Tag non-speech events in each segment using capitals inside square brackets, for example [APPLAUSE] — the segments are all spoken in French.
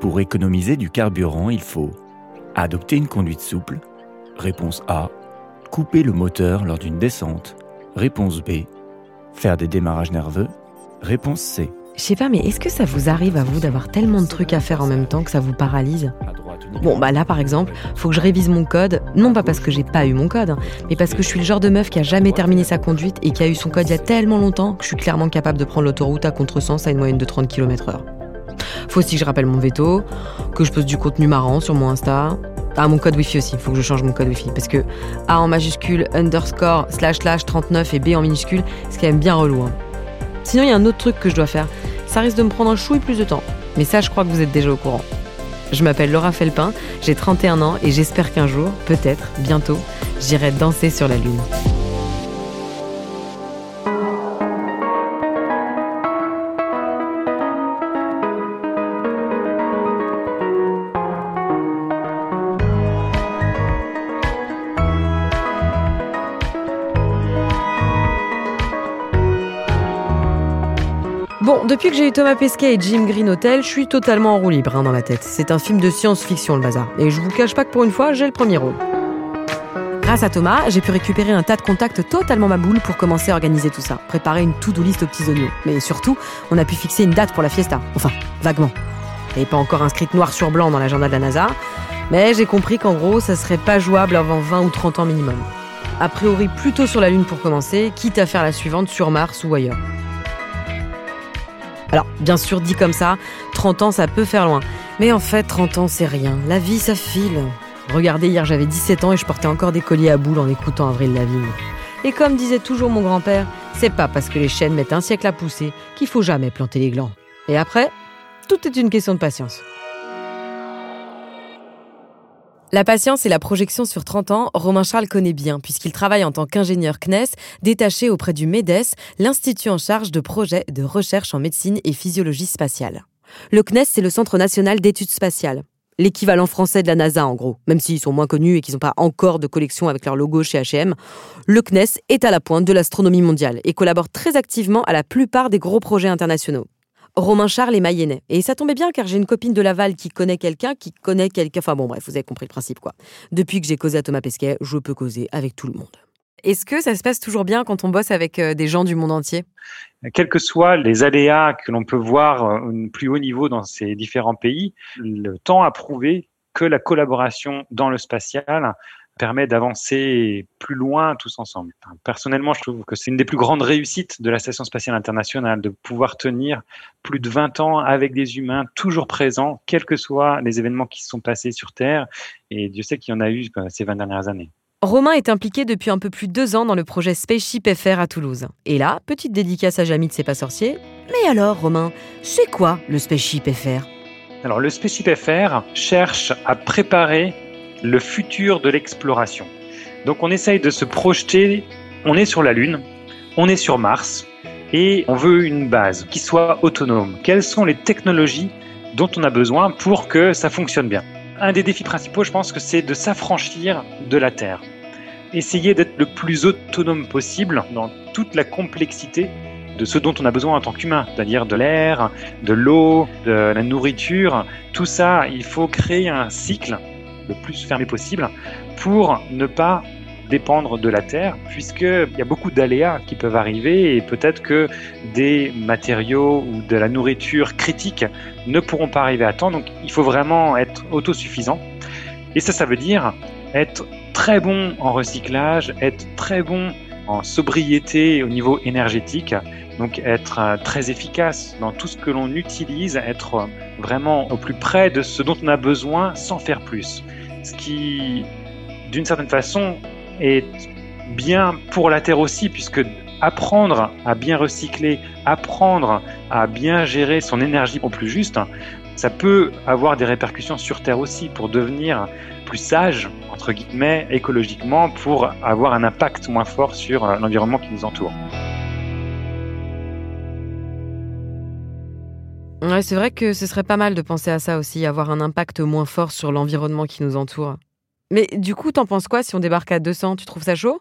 Pour économiser du carburant, il faut adopter une conduite souple. Réponse A. Couper le moteur lors d'une descente. Réponse B. Faire des démarrages nerveux. Réponse C. Je sais pas, mais est-ce que ça vous arrive à vous d'avoir tellement de trucs à faire en même temps que ça vous paralyse? Bon, bah là par exemple, faut que je révise mon code, non pas parce que j'ai pas eu mon code, hein, mais parce que je suis le genre de meuf qui a jamais terminé sa conduite et qui a eu son code il y a tellement longtemps que je suis clairement capable de prendre l'autoroute à contresens à une moyenne de 30 km/h. Faut aussi que je rappelle mon veto, que je poste du contenu marrant sur mon Insta. Ah, mon code Wi-Fi aussi, faut que je change mon code Wi-Fi. Parce que A en majuscule, underscore, slash slash 39 et B en minuscule, c'est quand même bien relou. Hein. Sinon, il y a un autre truc que je dois faire. Ça risque de me prendre un chouille plus de temps. Mais ça, je crois que vous êtes déjà au courant. Je m'appelle Laura Felpin, j'ai 31 ans et j'espère qu'un jour, peut-être, bientôt, j'irai danser sur la Lune. Bon, depuis que j'ai eu Thomas Pesquet et Jim Green Hotel, je suis totalement en roue libre hein, dans la tête. C'est un film de science-fiction le bazar. Et je vous cache pas que pour une fois, j'ai le premier rôle. Grâce à Thomas, j'ai pu récupérer un tas de contacts totalement ma boule pour commencer à organiser tout ça, préparer une to-do list aux petits oignons. Mais surtout, on a pu fixer une date pour la fiesta. Enfin, vaguement. Elle n'est pas encore inscrite noir sur blanc dans l'agenda de la NASA, mais j'ai compris qu'en gros, ça serait pas jouable avant 20 ou 30 ans minimum. A priori, plutôt sur la Lune pour commencer, quitte à faire la suivante sur Mars ou ailleurs. Alors, bien sûr, dit comme ça, 30 ans, ça peut faire loin. Mais en fait, 30 ans, c'est rien. La vie, ça file. Regardez, hier, j'avais 17 ans et je portais encore des colliers à boules en écoutant Avril Lavigne. Et comme disait toujours mon grand-père, c'est pas parce que les chênes mettent un siècle à pousser qu'il faut jamais planter les glands. Et après, tout est une question de patience. La patience et la projection sur 30 ans, Romain Charles connaît bien, puisqu'il travaille en tant qu'ingénieur CNES, détaché auprès du MEDES, l'Institut en charge de projets de recherche en médecine et physiologie spatiale. Le CNES, c'est le Centre national d'études spatiales. L'équivalent français de la NASA, en gros, même s'ils sont moins connus et qu'ils n'ont pas encore de collection avec leur logo chez HM. Le CNES est à la pointe de l'astronomie mondiale et collabore très activement à la plupart des gros projets internationaux. Romain Charles est mayennais. Et ça tombait bien car j'ai une copine de Laval qui connaît quelqu'un qui connaît quelqu'un. Enfin bon, bref, vous avez compris le principe quoi. Depuis que j'ai causé à Thomas Pesquet, je peux causer avec tout le monde. Est-ce que ça se passe toujours bien quand on bosse avec euh, des gens du monde entier? Quels que soient les aléas que l'on peut voir au euh, plus haut niveau dans ces différents pays, le temps a prouvé que la collaboration dans le spatial permet d'avancer plus loin tous ensemble. personnellement, je trouve que c'est une des plus grandes réussites de la Station spatiale internationale, de pouvoir tenir plus de 20 ans avec des humains toujours présents, quels que soient les événements qui se sont passés sur Terre. Et Dieu sait qu'il y en a eu ces 20 dernières années. Romain est impliqué depuis un peu plus de deux ans dans le projet Spaceship FR à Toulouse. Et là, petite dédicace à Jamie de C'est pas sorcier. Mais alors, Romain, c'est quoi le Spaceship FR Alors, le Spaceship FR cherche à préparer le futur de l'exploration. Donc on essaye de se projeter, on est sur la Lune, on est sur Mars, et on veut une base qui soit autonome. Quelles sont les technologies dont on a besoin pour que ça fonctionne bien? Un des défis principaux, je pense que c'est de s'affranchir de la Terre. Essayer d'être le plus autonome possible dans toute la complexité de ce dont on a besoin en tant qu'humain, c'est-à-dire de l'air, de l'eau, de la nourriture. Tout ça, il faut créer un cycle le plus fermé possible pour ne pas dépendre de la Terre, puisqu'il y a beaucoup d'aléas qui peuvent arriver et peut-être que des matériaux ou de la nourriture critique ne pourront pas arriver à temps. Donc il faut vraiment être autosuffisant. Et ça, ça veut dire être très bon en recyclage, être très bon en sobriété au niveau énergétique, donc être euh, très efficace dans tout ce que l'on utilise, être vraiment au plus près de ce dont on a besoin sans faire plus ce qui, d'une certaine façon, est bien pour la Terre aussi, puisque apprendre à bien recycler, apprendre à bien gérer son énergie au plus juste, ça peut avoir des répercussions sur Terre aussi pour devenir plus sage, entre guillemets, écologiquement, pour avoir un impact moins fort sur euh, l'environnement qui nous entoure. C'est vrai que ce serait pas mal de penser à ça aussi, avoir un impact moins fort sur l'environnement qui nous entoure. Mais du coup, t'en penses quoi si on débarque à 200 Tu trouves ça chaud?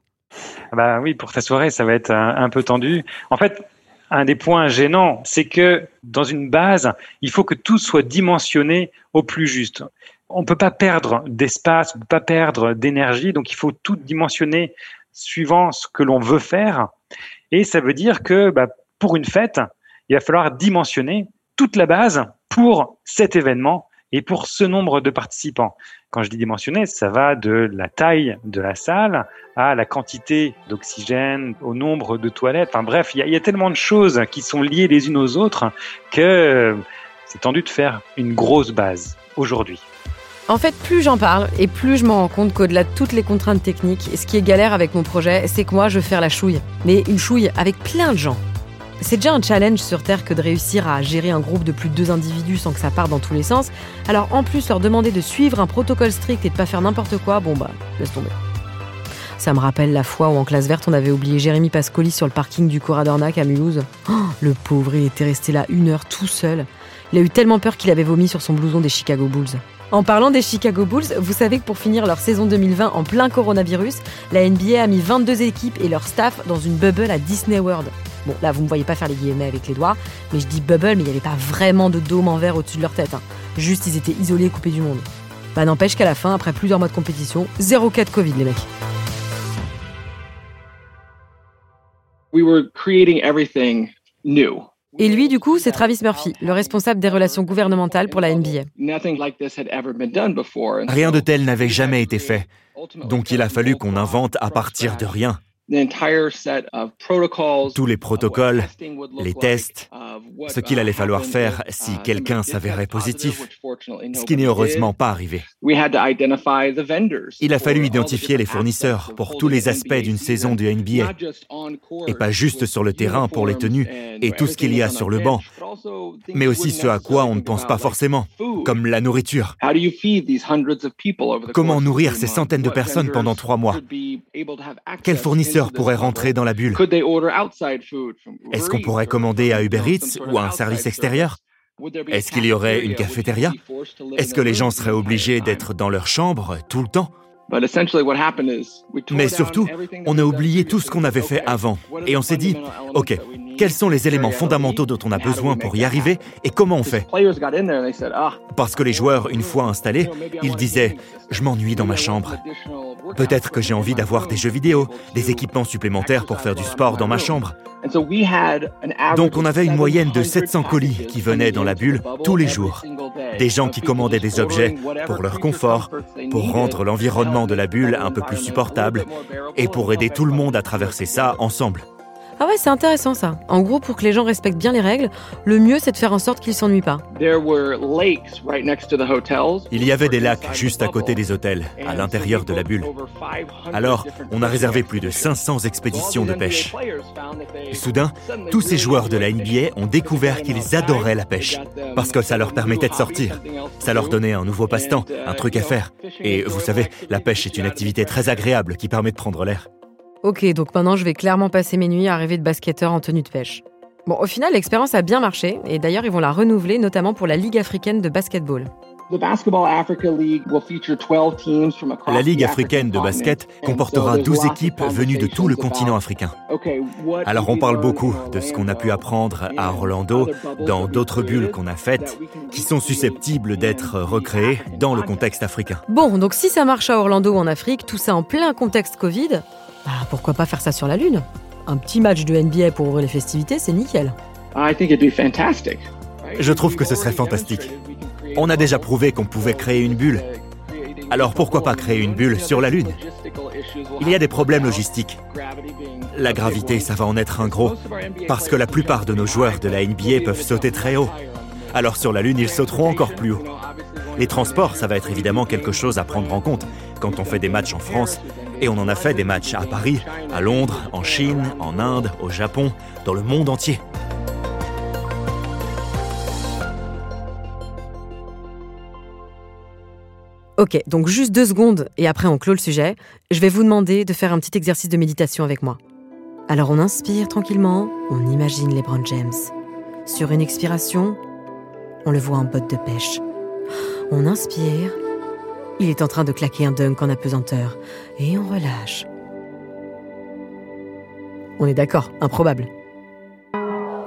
Bah oui, pour ta soirée, ça va être un, peu tendu. En fait, un des points gênants, c'est que dans une base, il faut que tout soit dimensionné au plus juste. On ne peut pas perdre d'espace, on ne peut pas perdre d'énergie, donc il faut tout dimensionner suivant ce que l'on veut faire. Et ça veut dire que bah, pour une fête, il va falloir dimensionner toute la base pour cet événement et pour ce nombre de participants. Quand je dis dimensionner, ça va de la taille de la salle à la quantité d'oxygène, au nombre de toilettes. Enfin bref, il y, y, a tellement de choses qui sont liées les unes aux autres que c'est tendu de faire une grosse base aujourd'hui. En fait, plus j'en parle et plus je me rends compte qu'au-delà de toutes les contraintes techniques, ce qui est galère avec mon projet, c'est que moi, je veux faire la chouille. Mais une chouille avec plein de gens. C'est déjà un challenge sur Terre que de réussir à gérer un groupe de plus de deux individus sans que ça parte dans tous les sens. Alors en plus, leur demander de suivre un protocole strict et de pas faire n'importe quoi, bon bah, laisse tomber. Ça me rappelle la fois où en classe verte, on avait oublié Jérémy Pascoli sur le parking du Coradornac à Mulhouse. Oh, le pauvre, il était resté là une heure tout seul. Il a eu tellement peur qu'il avait vomi sur son blouson des Chicago Bulls. En parlant des Chicago Bulls, vous savez que pour finir leur saison 2020 en plein coronavirus, la NBA a mis 22 équipes et leur staff dans une bubble à Disney World. Bon, là, vous ne me voyez pas faire les guillemets avec les doigts, mais je dis bubble, mais il n'y avait pas vraiment de dôme en verre au-dessus de leur tête. Hein. Juste, ils étaient isolés, coupés du monde. Bah, n'empêche qu'à la fin, après plusieurs mois de compétition, zéro cas de Covid, les mecs. We were creating everything new. Et lui, du coup, c'est Travis Murphy, le responsable des relations gouvernementales pour la NBA. Rien de tel n'avait jamais été fait. Donc il a fallu qu'on invente à partir de rien. Tous les protocoles, les tests, ce qu'il allait falloir faire si quelqu'un s'avérait positif, ce qui n'est heureusement pas arrivé. Il a fallu identifier les fournisseurs pour tous les aspects d'une saison de NBA, et pas juste sur le terrain pour les tenues et tout ce qu'il y a sur le banc, mais aussi ce à quoi on ne pense pas forcément, comme la nourriture. Comment nourrir ces centaines de personnes pendant trois mois? Quels fournisseurs pourrait rentrer dans la bulle? Est-ce qu'on pourrait commander à Uber Eats ou à un service extérieur? Est-ce qu'il y aurait une cafétéria? Est-ce que les gens seraient obligés d'être dans leur chambre tout le temps? Mais surtout, on a oublié tout ce qu'on avait fait avant. Et on s'est dit, OK, quels sont les éléments fondamentaux dont on a besoin pour y arriver et comment on fait Parce que les joueurs, une fois installés, ils disaient, je m'ennuie dans ma chambre. Peut-être que j'ai envie d'avoir des jeux vidéo, des équipements supplémentaires pour faire du sport dans ma chambre. Donc on avait une moyenne de 700 colis qui venaient dans la bulle tous les jours. Des gens qui commandaient des objets pour leur confort, pour rendre l'environnement de la bulle un peu plus supportable et pour aider tout le monde à traverser ça ensemble. Ah ouais, c'est intéressant ça. En gros, pour que les gens respectent bien les règles, le mieux c'est de faire en sorte qu'ils s'ennuient pas. Il y avait des lacs juste à côté des hôtels, à l'intérieur de la bulle. Alors, on a réservé plus de 500 expéditions de pêche. Et soudain, tous ces joueurs de la NBA ont découvert qu'ils adoraient la pêche, parce que ça leur permettait de sortir. Ça leur donnait un nouveau passe-temps, un truc à faire. Et vous savez, la pêche est une activité très agréable qui permet de prendre l'air. Ok, donc maintenant je vais clairement passer mes nuits à rêver de basketteur en tenue de pêche. Bon, au final, l'expérience a bien marché et d'ailleurs, ils vont la renouveler, notamment pour la Ligue africaine de basketball. La Ligue africaine de basket comportera 12 équipes venues de tout le continent africain. Alors on parle beaucoup de ce qu'on a pu apprendre à Orlando, dans d'autres bulles qu'on a faites, qui sont susceptibles d'être recréées dans le contexte africain. Bon, donc si ça marche à Orlando ou en Afrique, tout ça en plein contexte Covid, bah, pourquoi pas faire ça sur la Lune? Un petit match de NBA pour ouvrir les festivités, c'est nickel. Je trouve que ce serait fantastique. On a déjà prouvé qu'on pouvait créer une bulle. Alors pourquoi pas créer une bulle sur la Lune? Il y a des problèmes logistiques. La gravité, ça va en être un gros, parce que la plupart de nos joueurs de la NBA peuvent sauter très haut. Alors sur la Lune, ils sauteront encore plus haut. Les transports, ça va être évidemment quelque chose à prendre en compte. Quand on fait des matchs en France, et on en a fait des matchs à Paris, à Londres, en Chine, en Inde, au Japon, dans le monde entier. Ok, donc juste deux secondes et après on clôt le sujet. Je vais vous demander de faire un petit exercice de méditation avec moi. Alors on inspire tranquillement, on imagine les LeBron James. Sur une expiration, on le voit en botte de pêche. On inspire, il est en train de claquer un dunk en apesanteur. Et on relâche. On est d'accord, improbable.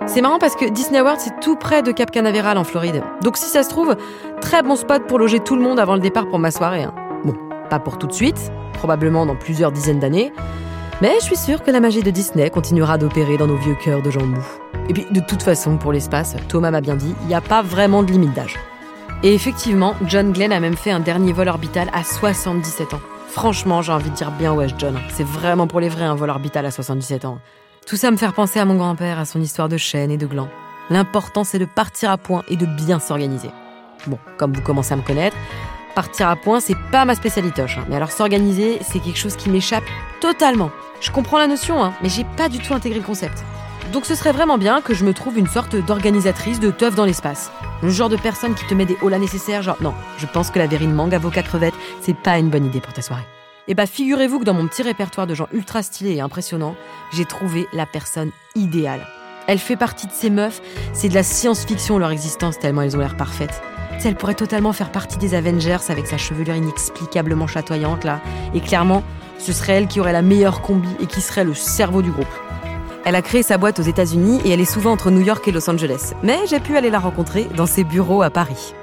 C'est marrant parce que Disney World, c'est tout près de Cap Canaveral en Floride. Donc si ça se trouve, très bon spot pour loger tout le monde avant le départ pour ma soirée. Hein. Bon, pas pour tout de suite, probablement dans plusieurs dizaines d'années. Mais je suis sûre que la magie de Disney continuera d'opérer dans nos vieux cœurs de gens mous. Et puis, de toute façon, pour l'espace, Thomas m'a bien dit, il n'y a pas vraiment de limite d'âge. Et effectivement, John Glenn a même fait un dernier vol orbital à 77 ans. Franchement, j'ai envie de dire bien ouais, John. C'est vraiment pour les vrais un vol orbital à 77 ans. Tout ça me fait penser à mon grand-père, à son histoire de chaîne et de gland. L'important, c'est de partir à point et de bien s'organiser. Bon, comme vous commencez à me connaître, partir à point, c'est pas ma spécialité. Hein. Mais alors s'organiser, c'est quelque chose qui m'échappe totalement. Je comprends la notion, hein, mais j'ai pas du tout intégré le concept. Donc ce serait vraiment bien que je me trouve une sorte d'organisatrice de teuf dans l'espace. Le genre de personne qui te met des hauts nécessaires, genre non, je pense que la verrine mangue, avocat crevette, c'est pas une bonne idée pour ta soirée. Et eh bah figurez-vous que dans mon petit répertoire de gens ultra stylés et impressionnants, j'ai trouvé la personne idéale. Elle fait partie de ces meufs, c'est de la science-fiction leur existence tellement elles ont l'air parfaites. Elle pourrait totalement faire partie des Avengers avec sa chevelure inexplicablement chatoyante là. Et clairement, ce serait elle qui aurait la meilleure combi et qui serait le cerveau du groupe. Elle a créé sa boîte aux États-Unis et elle est souvent entre New York et Los Angeles. Mais j'ai pu aller la rencontrer dans ses bureaux à Paris.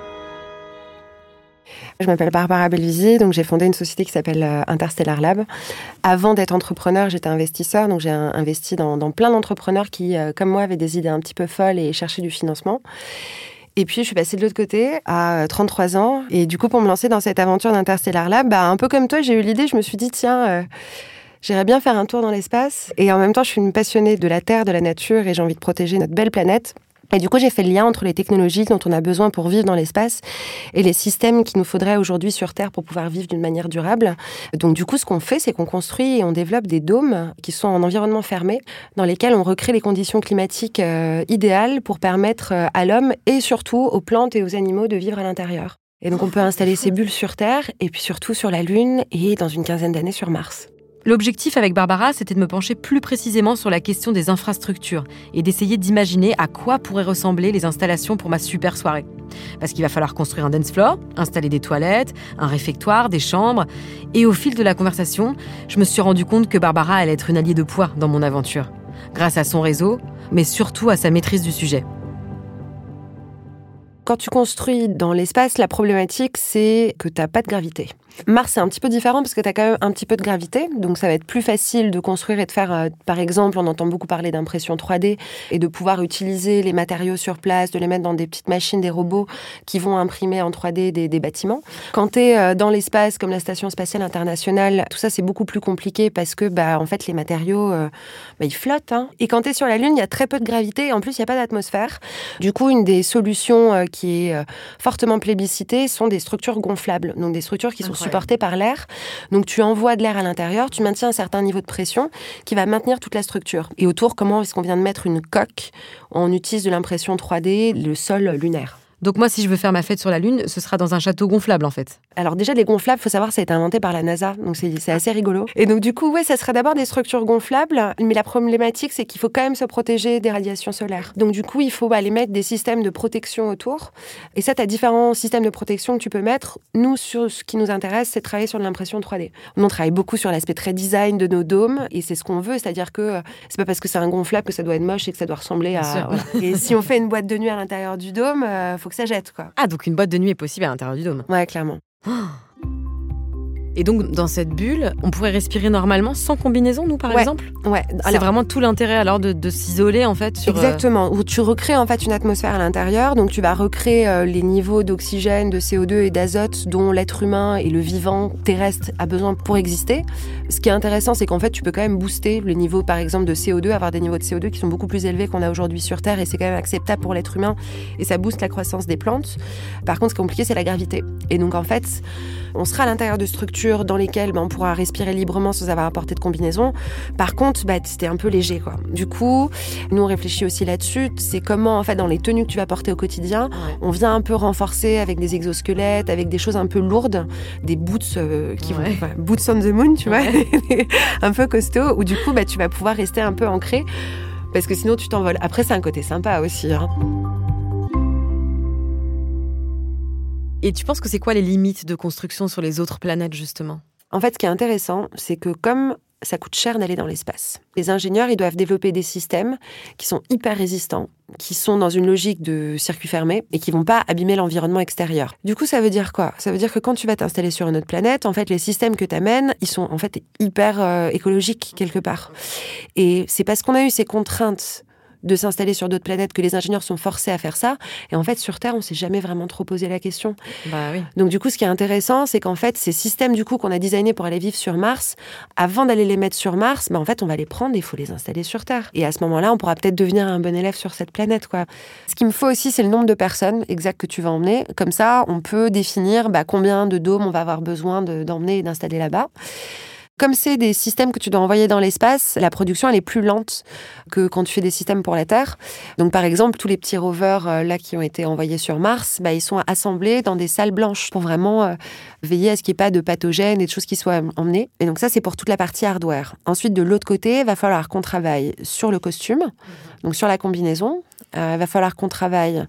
Je m'appelle Barbara Belvisi, donc j'ai fondé une société qui s'appelle euh, Interstellar Lab. Avant d'être entrepreneur, j'étais investisseur, donc j'ai investi dans, plein d'entrepreneurs qui, euh, comme moi, avaient des idées un petit peu folles et cherchaient du financement. Et puis, je suis passée de l'autre côté à 33 ans. Et du coup, pour me lancer dans cette aventure d'Interstellar Lab, bah, un peu comme toi, j'ai eu l'idée, je me suis dit, tiens, euh, J'irais bien faire un tour dans l'espace. Et en même temps, je suis une passionnée de la Terre, de la nature, et j'ai envie de protéger notre belle planète. Et du coup, j'ai fait le lien entre les technologies dont on a besoin pour vivre dans l'espace et les systèmes qu'il nous faudrait aujourd'hui sur Terre pour pouvoir vivre d'une manière durable. Donc, du coup, ce qu'on fait, c'est qu'on construit et on développe des dômes qui sont en environnement fermé, dans lesquels on recrée les conditions climatiques euh, idéales pour permettre euh, à l'homme et surtout aux plantes et aux animaux de vivre à l'intérieur. Et donc, on peut installer ces bulles sur Terre et puis surtout sur la Lune et dans une quinzaine d'années sur Mars. L'objectif avec Barbara, c'était de me pencher plus précisément sur la question des infrastructures et d'essayer d'imaginer à quoi pourraient ressembler les installations pour ma super soirée. Parce qu'il va falloir construire un dance floor, installer des toilettes, un réfectoire, des chambres. Et au fil de la conversation, je me suis rendu compte que Barbara allait être une alliée de poids dans mon aventure. Grâce à son réseau, mais surtout à sa maîtrise du sujet. Quand tu construis dans l'espace, la problématique, c'est que tu n'as pas de gravité. Mars, c'est un petit peu différent parce que tu as quand même un petit peu de gravité. Donc, ça va être plus facile de construire et de faire, euh, par exemple, on entend beaucoup parler d'impression 3D et de pouvoir utiliser les matériaux sur place, de les mettre dans des petites machines, des robots qui vont imprimer en 3D des, bâtiments. Quand tu es euh, dans l'espace, comme la Station spatiale internationale, tout ça, c'est beaucoup plus compliqué parce que, bah, en fait, les matériaux, euh, bah, ils flottent. Hein. Et quand tu es sur la Lune, il y a très peu de gravité et en plus, il n'y a pas d'atmosphère. Du coup, une des solutions qui est fortement plébiscitée sont des structures gonflables. Donc, des structures qui sont supporté par l'air. Donc tu envoies de l'air à l'intérieur, tu maintiens un certain niveau de pression qui va maintenir toute la structure. Et autour, comment est-ce qu'on vient de mettre une coque? On utilise de l'impression 3D, le sol lunaire. Donc moi, si je veux faire ma fête sur la Lune, ce sera dans un château gonflable en fait. Alors déjà, les gonflables, faut savoir, ça a été inventé par la NASA, donc c'est assez rigolo. Et donc du coup, ouais, ça serait d'abord des structures gonflables, mais la problématique, c'est qu'il faut quand même se protéger des radiations solaires. Donc du coup, il faut aller mettre des systèmes de protection autour. Et ça, tu as différents systèmes de protection que tu peux mettre. Nous, sur ce qui nous intéresse, c'est de travailler sur l'impression 3D. On travaille beaucoup sur l'aspect très design de nos dômes, et c'est ce qu'on veut, c'est-à-dire que euh, c'est pas parce que c'est un gonflable que ça doit être moche et que ça doit ressembler à. Et si on fait une boîte de nuit à l'intérieur du dôme, euh, faut que ça jette, quoi. Ah, donc une boîte de nuit est possible à l'intérieur du dôme. Ouais, clairement. Oh et donc, dans cette bulle, on pourrait respirer normalement sans combinaison, nous, par exemple Ouais. C'est vraiment tout l'intérêt alors de, s'isoler, en fait. Sur, euh, Exactement. Où tu recrées, en fait, une atmosphère à l'intérieur. Donc, tu vas recréer euh, les niveaux d'oxygène, de CO2 et d'azote dont l'être humain et le vivant terrestre a besoin pour exister. Ce qui est intéressant, c'est qu'en fait, tu peux quand même booster le niveau, par exemple, de CO2, avoir des niveaux de CO2 qui sont beaucoup plus élevés qu'on a aujourd'hui sur Terre. Et c'est quand même acceptable pour l'être humain. Et ça booste la croissance des plantes. Par contre, ce qui est compliqué, c'est la gravité. Et donc, en fait, on sera à l'intérieur de structures dans lesquelles ben, on pourra respirer librement sans avoir à porter de combinaison. Par contre, bah, c'était un peu léger. Quoi. Du coup, nous, on réfléchit aussi là-dessus. C'est comment, en fait, dans les tenues que tu vas porter au quotidien, on vient un peu renforcer avec des exosquelettes, avec des choses un peu lourdes, des boots euh, qui vont. boots on the moon, tu vois, [LAUGHS] un peu costaud, où du coup, bah, tu vas pouvoir rester un peu ancré. Parce que sinon, tu t'envoles. Après, c'est un côté sympa aussi. Hein. Et tu penses que c'est quoi les limites de construction sur les autres planètes, justement? En fait, ce qui est intéressant, c'est que comme ça coûte cher d'aller dans l'espace. Les ingénieurs, ils doivent développer des systèmes qui sont hyper résistants, qui sont dans une logique de circuit fermé et qui vont pas abîmer l'environnement extérieur. Du coup, ça veut dire quoi? Ça veut dire que quand tu vas t'installer sur une autre planète, en fait, les systèmes que tu amènes, ils sont en fait hyper euh, écologiques quelque part. Et c'est parce qu'on a eu ces contraintes de s'installer sur d'autres planètes que les ingénieurs sont forcés à faire ça. Et en fait, sur Terre, on s'est jamais vraiment trop posé la question. Bah oui. Donc du coup, ce qui est intéressant, c'est qu'en fait, ces systèmes du coup qu'on a designés pour aller vivre sur Mars, avant d'aller les mettre sur Mars, bah, en fait, on va les prendre et il faut les installer sur Terre. Et à ce moment-là, on pourra peut-être devenir un bon élève sur cette planète, quoi. Ce qu'il me faut aussi, c'est le nombre de personnes exact que tu vas emmener. Comme ça, on peut définir bah, combien de dômes on va avoir besoin d'emmener et d'installer là-bas. Comme c'est des systèmes que tu dois envoyer dans l'espace, la production elle est plus lente que quand tu fais des systèmes pour la Terre. Donc par exemple, tous les petits rovers euh, là qui ont été envoyés sur Mars, bah, ils sont assemblés dans des salles blanches pour vraiment euh, veiller à ce qu'il n'y ait pas de pathogènes et de choses qui soient emmenées. Et donc ça c'est pour toute la partie hardware. Ensuite de l'autre côté, il va falloir qu'on travaille sur le costume, donc sur la combinaison. Euh, il va falloir qu'on travaille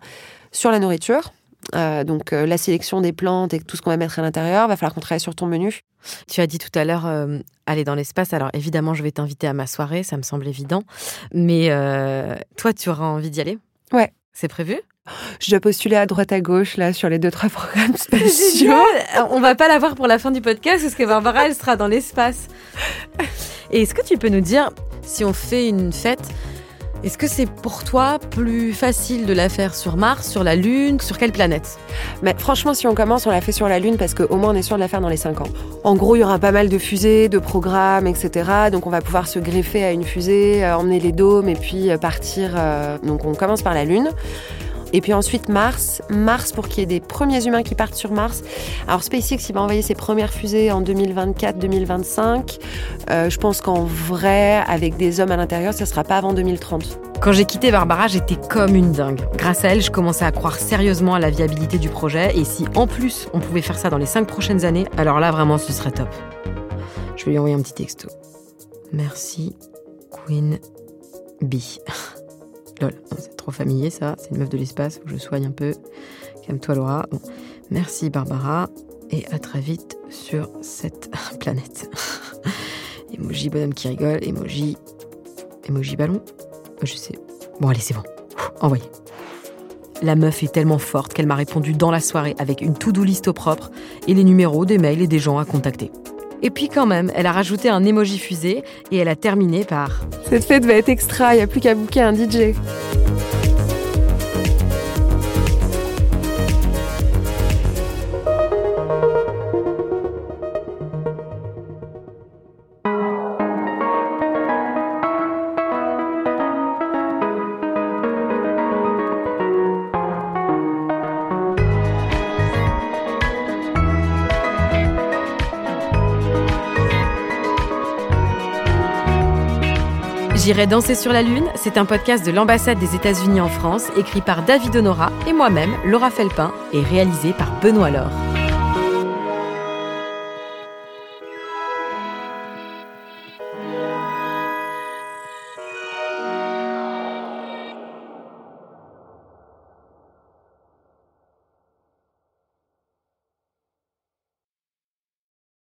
sur la nourriture. Donc la sélection des plantes et tout ce qu'on va mettre à l'intérieur, va falloir qu'on travaille sur ton menu. Tu as dit tout à l'heure euh, aller dans l'espace. Alors évidemment, je vais t'inviter à ma soirée, ça me semble évident. Mais euh, toi, tu auras envie d'y aller? Ouais. C'est prévu? Je dois postuler à droite à gauche là sur les deux trois [LAUGHS] programmes spéciaux. On va pas la voir pour la fin du podcast parce que Barbara elle sera dans l'espace. Et est-ce que tu peux nous dire si on fait une fête est-ce que c'est pour toi plus facile de la faire sur Mars, sur la Lune, sur quelle planète? Mais franchement, si on commence, on la fait sur la Lune parce qu'au moins on est sûr de la faire dans les 5 ans. En gros, il y aura pas mal de fusées, de programmes, etc. Donc on va pouvoir se greffer à une fusée, euh, emmener les dômes et puis euh, partir. Euh, donc on commence par la Lune. Et puis ensuite Mars, Mars pour qu'il y ait des premiers humains qui partent sur Mars. Alors SpaceX, il va envoyer ses premières fusées en 2024-2025. Euh, je pense qu'en vrai, avec des hommes à l'intérieur, ça sera pas avant 2030. Quand j'ai quitté Barbara, j'étais comme une dingue. Grâce à elle, je commençais à croire sérieusement à la viabilité du projet. Et si en plus on pouvait faire ça dans les cinq prochaines années, alors là vraiment ce serait top. Je vais lui envoyer un petit texto. Merci, Queen Bee. [LAUGHS] Lol, c'est trop familier ça, c'est une meuf de l'espace, que je soigne un peu. Calme-toi Laura. Merci Barbara et à très vite sur cette [LAUGHS] planète. [LAUGHS] emoji bonhomme qui rigole, emoji. Emoji ballon Je sais. Bon, allez, c'est bon. envoyé. La meuf est tellement forte qu'elle m'a répondu dans la soirée avec une to-do list au propre et les numéros des mails et des gens à contacter. Et puis quand même, elle a rajouté un emoji fusée et elle a terminé par Cette fête va être extra, il n'y a plus qu'à booker un DJ. J'irai danser sur la Lune, c'est un podcast de l'ambassade des États-Unis en France, écrit par David Honora et moi-même, Laura Felpin, et réalisé par Benoît Laure.